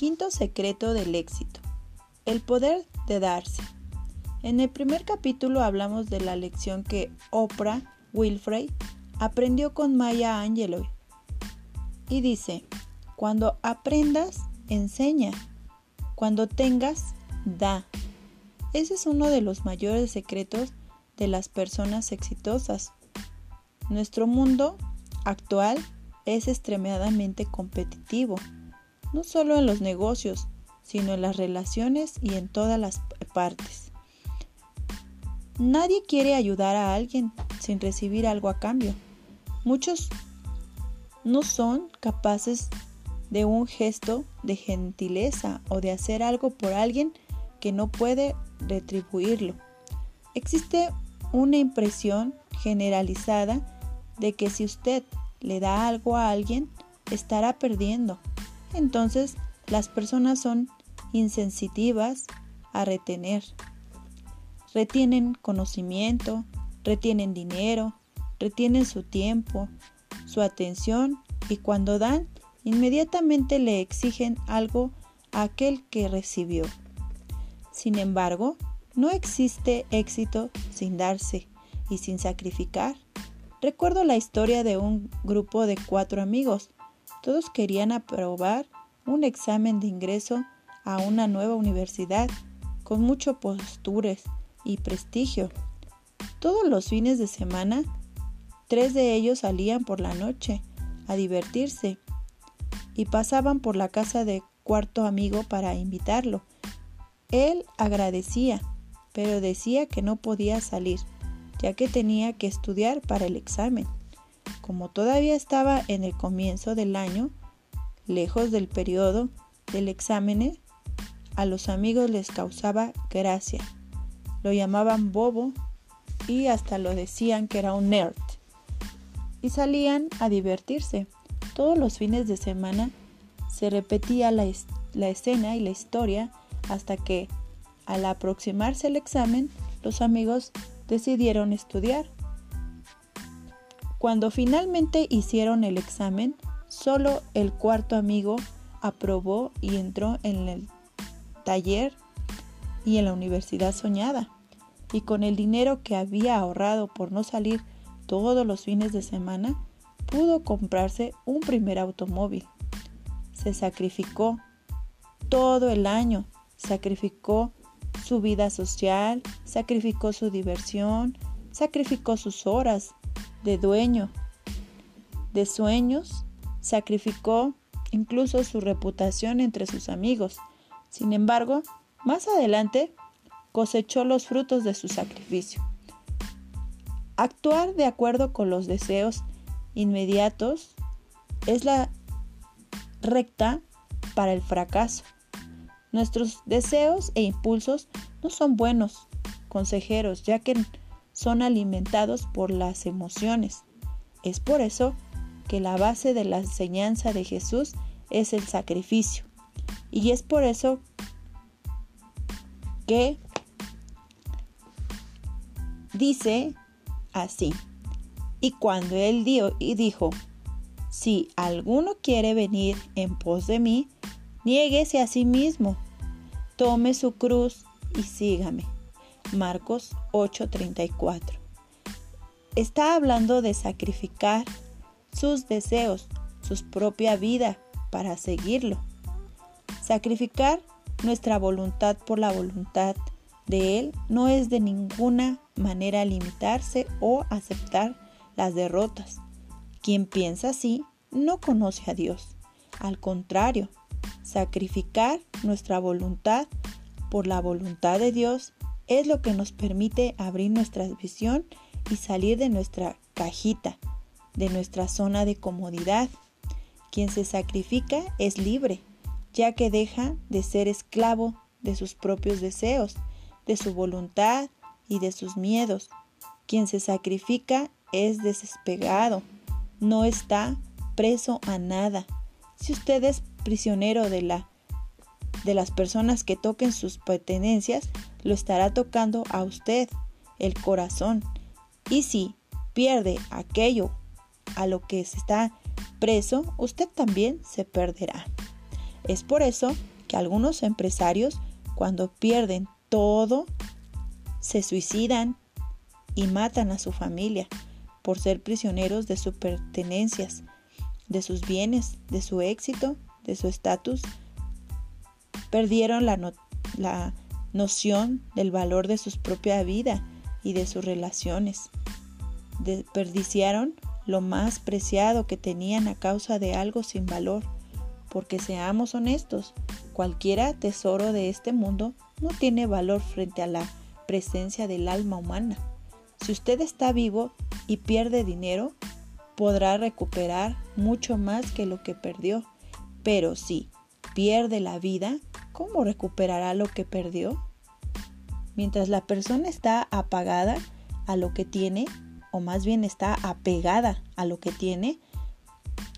Quinto secreto del éxito. El poder de darse. En el primer capítulo hablamos de la lección que Oprah Winfrey aprendió con Maya Angelou. Y dice, cuando aprendas, enseña. Cuando tengas, da. Ese es uno de los mayores secretos de las personas exitosas. Nuestro mundo actual es extremadamente competitivo no solo en los negocios, sino en las relaciones y en todas las partes. Nadie quiere ayudar a alguien sin recibir algo a cambio. Muchos no son capaces de un gesto de gentileza o de hacer algo por alguien que no puede retribuirlo. Existe una impresión generalizada de que si usted le da algo a alguien, estará perdiendo entonces las personas son insensitivas a retener. Retienen conocimiento, retienen dinero, retienen su tiempo, su atención y cuando dan, inmediatamente le exigen algo a aquel que recibió. Sin embargo, no existe éxito sin darse y sin sacrificar. Recuerdo la historia de un grupo de cuatro amigos todos querían aprobar un examen de ingreso a una nueva universidad con mucho postures y prestigio. Todos los fines de semana, tres de ellos salían por la noche a divertirse y pasaban por la casa de cuarto amigo para invitarlo. Él agradecía, pero decía que no podía salir, ya que tenía que estudiar para el examen. Como todavía estaba en el comienzo del año, lejos del periodo del examen, a los amigos les causaba gracia. Lo llamaban bobo y hasta lo decían que era un nerd. Y salían a divertirse. Todos los fines de semana se repetía la, la escena y la historia hasta que, al aproximarse el examen, los amigos decidieron estudiar cuando finalmente hicieron el examen, solo el cuarto amigo aprobó y entró en el taller y en la universidad soñada. Y con el dinero que había ahorrado por no salir todos los fines de semana, pudo comprarse un primer automóvil. Se sacrificó todo el año, sacrificó su vida social, sacrificó su diversión, sacrificó sus horas, de dueño de sueños, sacrificó incluso su reputación entre sus amigos. Sin embargo, más adelante cosechó los frutos de su sacrificio. Actuar de acuerdo con los deseos inmediatos es la recta para el fracaso. Nuestros deseos e impulsos no son buenos consejeros, ya que son alimentados por las emociones. Es por eso que la base de la enseñanza de Jesús es el sacrificio. Y es por eso que dice así. Y cuando él dio y dijo, si alguno quiere venir en pos de mí, niéguese a sí mismo, tome su cruz y sígame. Marcos 8:34. Está hablando de sacrificar sus deseos, su propia vida para seguirlo. Sacrificar nuestra voluntad por la voluntad de Él no es de ninguna manera limitarse o aceptar las derrotas. Quien piensa así no conoce a Dios. Al contrario, sacrificar nuestra voluntad por la voluntad de Dios es lo que nos permite abrir nuestra visión y salir de nuestra cajita, de nuestra zona de comodidad. Quien se sacrifica es libre, ya que deja de ser esclavo de sus propios deseos, de su voluntad y de sus miedos. Quien se sacrifica es despegado, no está preso a nada. Si usted es prisionero de la de las personas que toquen sus pertenencias, lo estará tocando a usted, el corazón. Y si pierde aquello a lo que está preso, usted también se perderá. Es por eso que algunos empresarios, cuando pierden todo, se suicidan y matan a su familia por ser prisioneros de sus pertenencias, de sus bienes, de su éxito, de su estatus. Perdieron la, la noción del valor de su propia vida y de sus relaciones. Desperdiciaron lo más preciado que tenían a causa de algo sin valor. Porque seamos honestos, cualquiera tesoro de este mundo no tiene valor frente a la presencia del alma humana. Si usted está vivo y pierde dinero, podrá recuperar mucho más que lo que perdió. Pero si pierde la vida, ¿cómo recuperará lo que perdió? Mientras la persona está apagada a lo que tiene, o más bien está apegada a lo que tiene,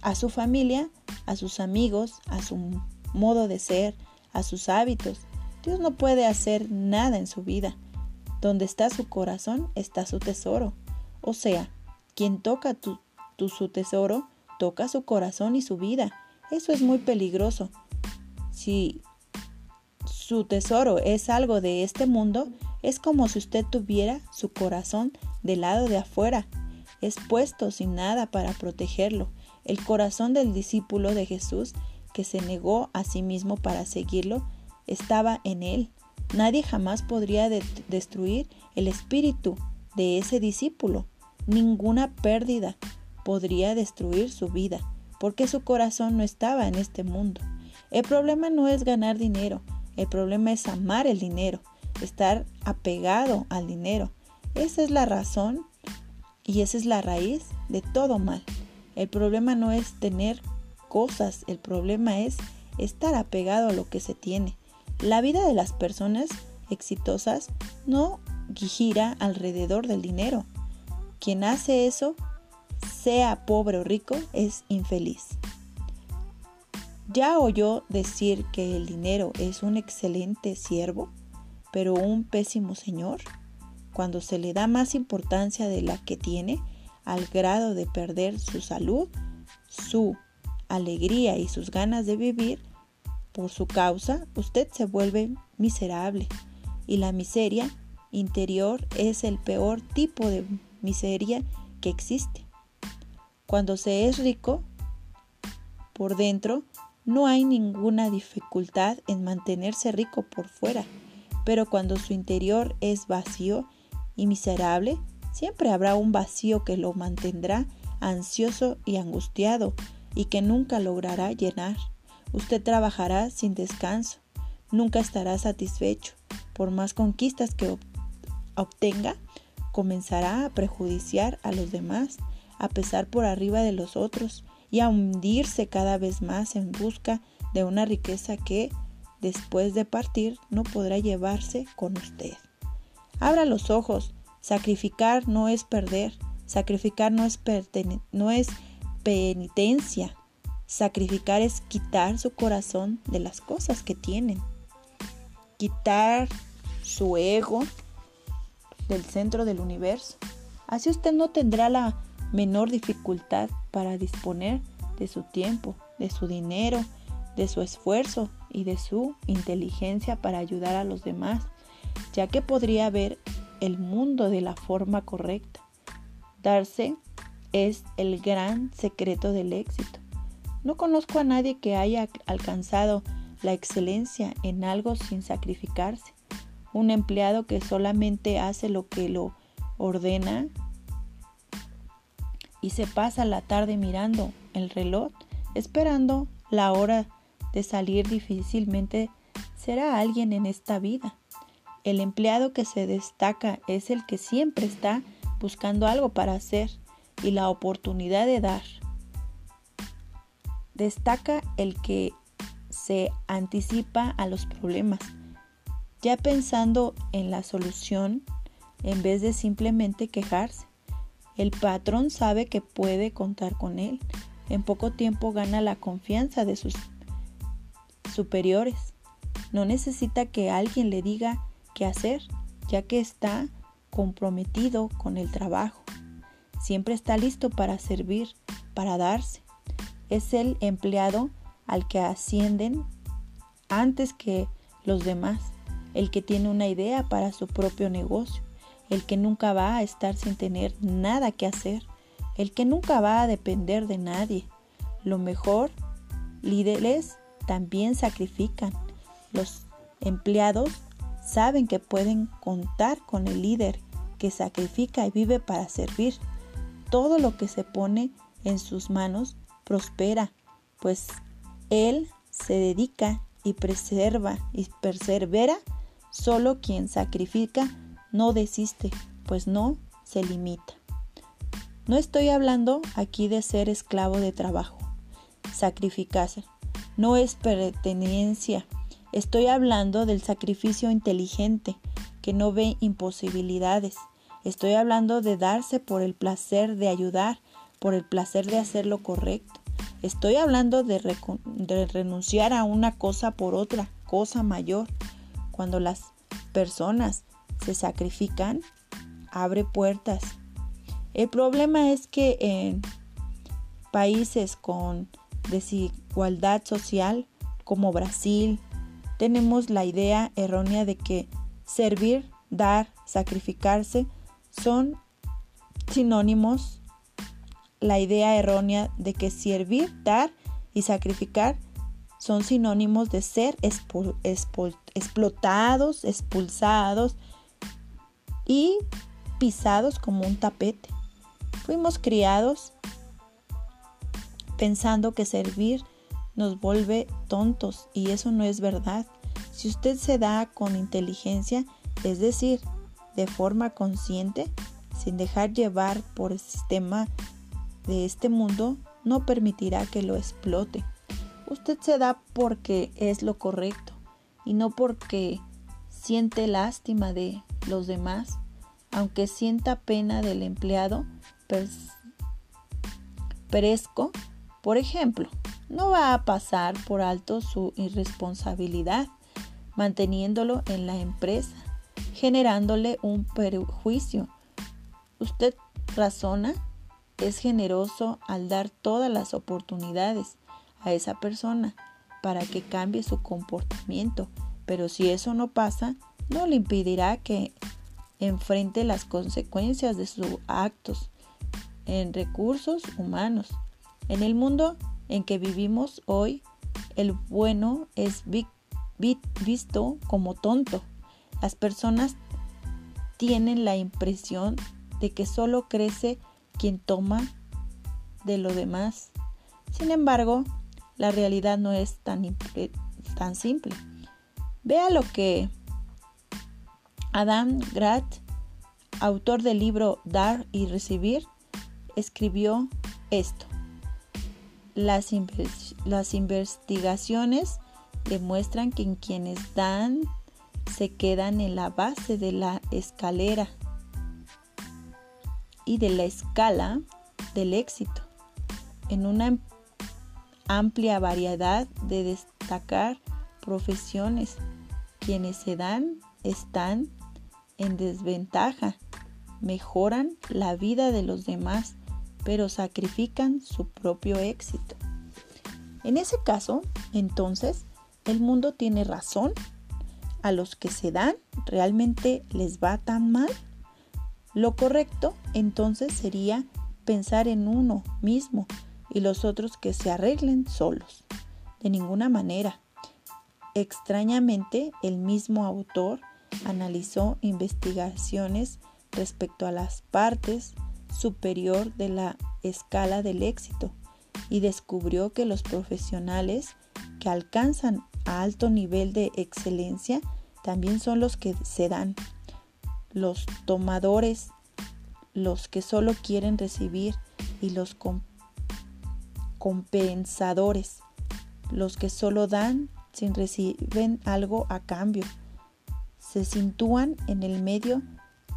a su familia, a sus amigos, a su modo de ser, a sus hábitos. Dios no puede hacer nada en su vida. Donde está su corazón está su tesoro. O sea, quien toca tu, su tesoro, toca su corazón y su vida. Eso es muy peligroso. Si su tesoro es algo de este mundo, es como si usted tuviera su corazón del lado de afuera, expuesto sin nada para protegerlo. El corazón del discípulo de Jesús, que se negó a sí mismo para seguirlo, estaba en él. Nadie jamás podría destruir el espíritu de ese discípulo. Ninguna pérdida podría destruir su vida, porque su corazón no estaba en este mundo. El problema no es ganar dinero, el problema es amar el dinero estar apegado al dinero. Esa es la razón y esa es la raíz de todo mal. El problema no es tener cosas, el problema es estar apegado a lo que se tiene. La vida de las personas exitosas no gira alrededor del dinero. Quien hace eso, sea pobre o rico, es infeliz. ¿Ya oyó decir que el dinero es un excelente siervo? pero un pésimo señor, cuando se le da más importancia de la que tiene, al grado de perder su salud, su alegría y sus ganas de vivir, por su causa, usted se vuelve miserable. Y la miseria interior es el peor tipo de miseria que existe. Cuando se es rico, por dentro, no hay ninguna dificultad en mantenerse rico por fuera pero cuando su interior es vacío y miserable, siempre habrá un vacío que lo mantendrá ansioso y angustiado y que nunca logrará llenar. Usted trabajará sin descanso, nunca estará satisfecho. Por más conquistas que obtenga, comenzará a prejudiciar a los demás, a pesar por arriba de los otros y a hundirse cada vez más en busca de una riqueza que después de partir no podrá llevarse con usted. Abra los ojos, sacrificar no es perder, sacrificar no es, no es penitencia, sacrificar es quitar su corazón de las cosas que tienen, quitar su ego del centro del universo. Así usted no tendrá la menor dificultad para disponer de su tiempo, de su dinero, de su esfuerzo y de su inteligencia para ayudar a los demás, ya que podría ver el mundo de la forma correcta. Darse es el gran secreto del éxito. No conozco a nadie que haya alcanzado la excelencia en algo sin sacrificarse. Un empleado que solamente hace lo que lo ordena y se pasa la tarde mirando el reloj, esperando la hora de salir difícilmente será alguien en esta vida. El empleado que se destaca es el que siempre está buscando algo para hacer y la oportunidad de dar. Destaca el que se anticipa a los problemas, ya pensando en la solución en vez de simplemente quejarse. El patrón sabe que puede contar con él. En poco tiempo gana la confianza de sus superiores. No necesita que alguien le diga qué hacer, ya que está comprometido con el trabajo. Siempre está listo para servir, para darse. Es el empleado al que ascienden antes que los demás, el que tiene una idea para su propio negocio, el que nunca va a estar sin tener nada que hacer, el que nunca va a depender de nadie. Lo mejor, líderes también sacrifican. Los empleados saben que pueden contar con el líder que sacrifica y vive para servir. Todo lo que se pone en sus manos prospera, pues él se dedica y preserva y persevera. Solo quien sacrifica no desiste, pues no se limita. No estoy hablando aquí de ser esclavo de trabajo. Sacrificarse no es pertenencia. Estoy hablando del sacrificio inteligente, que no ve imposibilidades. Estoy hablando de darse por el placer de ayudar, por el placer de hacer lo correcto. Estoy hablando de, renunciar a una cosa por otra, cosa mayor. Cuando las personas se sacrifican, abre puertas. El problema es que en países con desigualdad social como Brasil, tenemos la idea errónea de que servir, dar, sacrificarse son sinónimos. La idea errónea de que servir, dar y sacrificar son sinónimos de ser explotados, expulsados y pisados como un tapete. Fuimos criados pensando que servir nos vuelve tontos y eso no es verdad. Si usted se da con inteligencia, es decir, de forma consciente, sin dejar llevar por el sistema de este mundo, no permitirá que lo explote. Usted se da porque es lo correcto y no porque siente lástima de los demás, aunque sienta pena del empleado perezco, por ejemplo, no va a pasar por alto su irresponsabilidad, manteniéndolo en la empresa, generándole un perjuicio. Usted razona, es generoso al dar todas las oportunidades a esa persona para que cambie su comportamiento, pero si eso no pasa, no le impedirá que enfrente las consecuencias de sus actos en recursos humanos. En el mundo en que vivimos hoy, el bueno es visto como tonto. Las personas tienen la impresión de que solo crece quien toma de lo demás. Sin embargo, la realidad no es tan, tan simple. Vea lo que Adam Grant, autor del libro Dar y Recibir, escribió esto. Las, investigaciones demuestran que quienes dan se quedan en la base de la escalera y de la escala del éxito, en una amplia variedad de destacar profesiones. Quienes se dan están en desventaja, mejoran la vida de los demás pero sacrifican su propio éxito. En ese caso, entonces, el mundo tiene razón. A los que se dan, ¿realmente les va tan mal? Lo correcto, entonces, sería pensar en uno mismo y los otros que se arreglen solos. De ninguna manera. Extrañamente, el mismo autor analizó investigaciones respecto a las partes superior de la escala del éxito y descubrió que los profesionales que alcanzan a alto nivel de excelencia también son los que se dan. Los tomadores, los que solo quieren recibir y los compensadores, los que solo dan sin reciben algo a cambio. Se sitúan en el medio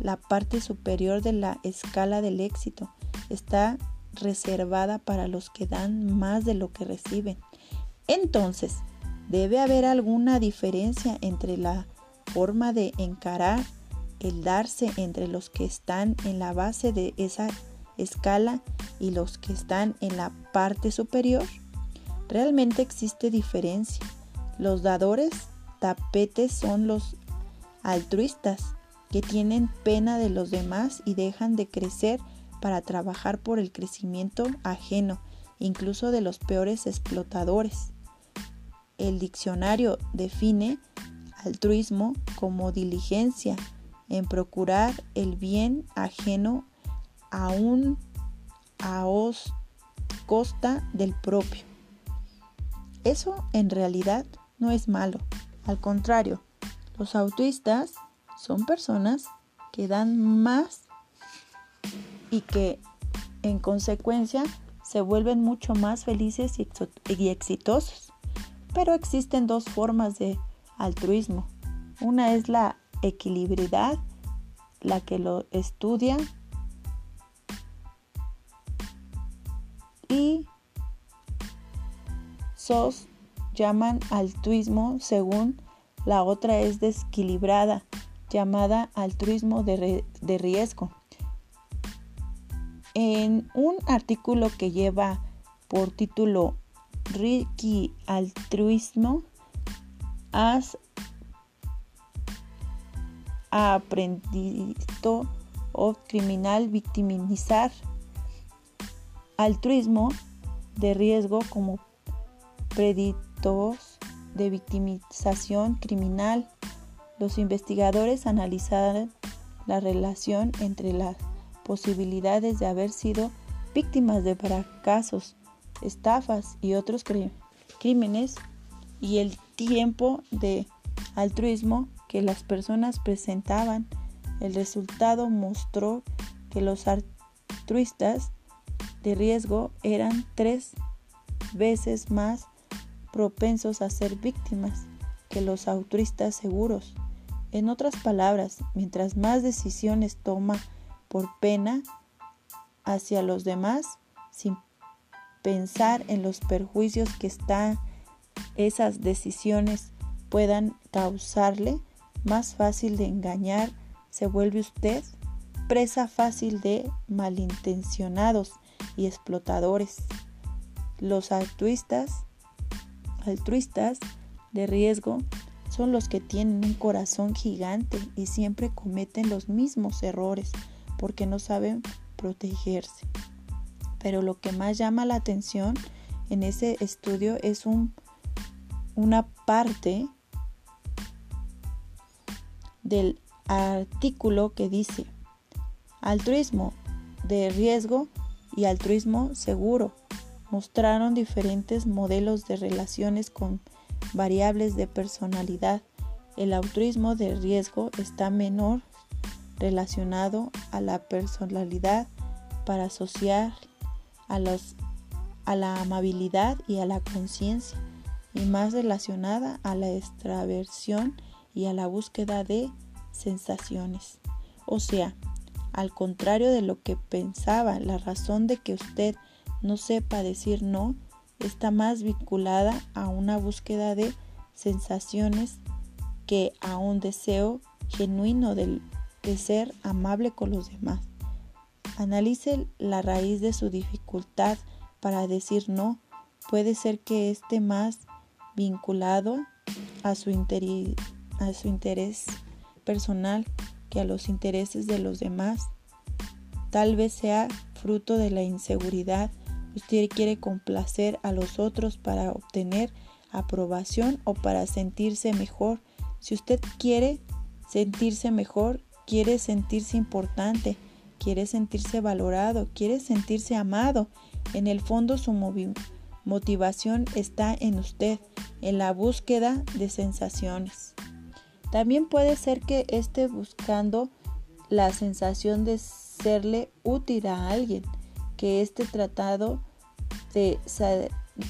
la parte superior de la escala del éxito está reservada para los que dan más de lo que reciben. Entonces, debe haber alguna diferencia entre la forma de encarar el darse entre los que están en la base de esa escala y los que están en la parte superior. Realmente existe diferencia. Los dadores tapetes son los altruistas, que tienen pena de los demás y dejan de crecer para trabajar por el crecimiento ajeno, incluso de los peores explotadores. El diccionario define altruismo como diligencia en procurar el bien ajeno aún a os costa del propio. Eso en realidad no es malo, al contrario, los autistas son personas que dan más y que en consecuencia se vuelven mucho más felices y exitosos. Pero existen dos formas de altruismo. Una es la equilibridad, la que lo estudia y SOS llaman altruismo según la otra es desequilibrada, llamada altruismo de, riesgo. En un artículo que lleva por título Ricky Altruismo, has aprendido o criminal victimizar altruismo de riesgo como preditos de victimización criminal. Los investigadores analizaron la relación entre las posibilidades de haber sido víctimas de fracasos, estafas y otros crímenes y el tiempo de altruismo que las personas presentaban. El resultado mostró que los altruistas de riesgo eran tres veces más propensos a ser víctimas que los altruistas seguros. En otras palabras, mientras más decisiones toma por pena hacia los demás, sin pensar en los perjuicios que están esas decisiones puedan causarle, más fácil de engañar se vuelve usted presa fácil de malintencionados y explotadores. Los altruistas altruistas de riesgo son los que tienen un corazón gigante y siempre cometen los mismos errores porque no saben protegerse. Pero lo que más llama la atención en ese estudio es un, una parte del artículo que dice altruismo de riesgo y altruismo seguro mostraron diferentes modelos de relaciones con variables de personalidad. El altruismo de riesgo está menor relacionado a la personalidad para asociar a, a la amabilidad y a la conciencia y más relacionada a la extraversión y a la búsqueda de sensaciones. O sea, al contrario de lo que pensaba, la razón de que usted no sepa decir no está más vinculada a una búsqueda de sensaciones que a un deseo genuino de, ser amable con los demás. Analice la raíz de su dificultad para decir no. Puede ser que esté más vinculado a su, a su interés personal que a los intereses de los demás. Tal vez sea fruto de la inseguridad Usted quiere complacer a los otros para obtener aprobación o para sentirse mejor. Si usted quiere sentirse mejor, quiere sentirse importante, quiere sentirse valorado, quiere sentirse amado, en el fondo su motivación está en usted, en la búsqueda de sensaciones. También puede ser que esté buscando la sensación de serle útil a alguien que este tratado de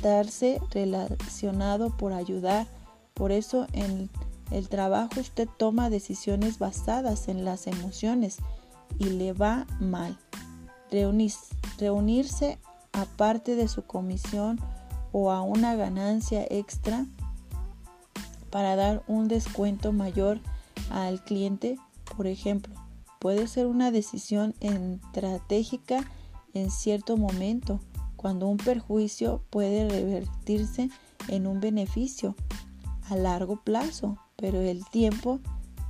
darse relacionado por ayudar. Por eso en el trabajo usted toma decisiones basadas en las emociones y le va mal. reunirse aparte de su comisión o a una ganancia extra para dar un descuento mayor al cliente, por ejemplo, puede ser una decisión estratégica en cierto momento, cuando un perjuicio puede revertirse en un beneficio. a largo plazo, pero el tiempo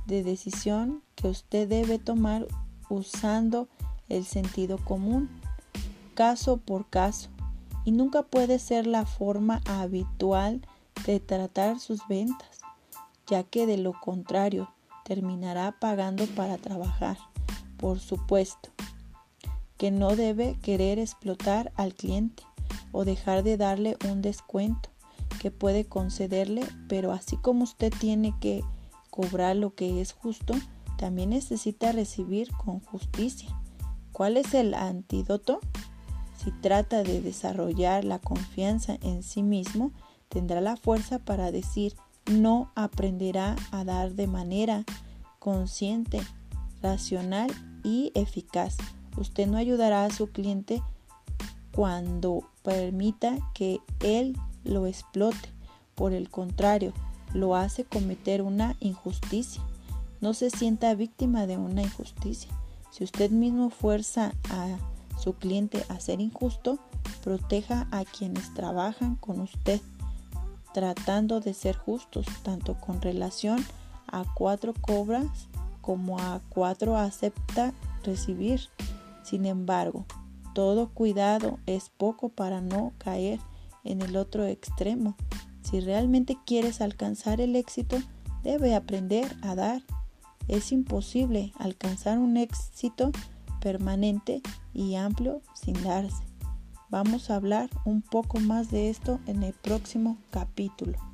de decisión que usted debe tomar usando el sentido común, caso por caso, y nunca puede ser la forma habitual de tratar sus ventas, ya que de lo contrario terminará pagando para trabajar. Por supuesto, que no debe querer explotar al cliente o dejar de darle un descuento que puede concederle, pero así como usted tiene que cobrar lo que es justo, también necesita recibir con justicia. ¿Cuál es el antídoto? Si trata de desarrollar la confianza en sí mismo, tendrá la fuerza para decir no aprenderá a dar de manera consciente, racional y eficaz. Usted no ayudará a su cliente cuando permita que él lo explote. Por el contrario, lo hace cometer una injusticia. No se sienta víctima de una injusticia. Si usted mismo fuerza a su cliente a ser injusto, proteja a quienes trabajan con usted, tratando de ser justos, tanto con relación a cuatro cobras como a cuatro acepta recibir. Sin embargo, todo cuidado es poco para no caer en el otro extremo. Si realmente quieres alcanzar el éxito, debe aprender a dar. Es imposible alcanzar un éxito permanente y amplio sin darse. Vamos a hablar un poco más de esto en el próximo capítulo.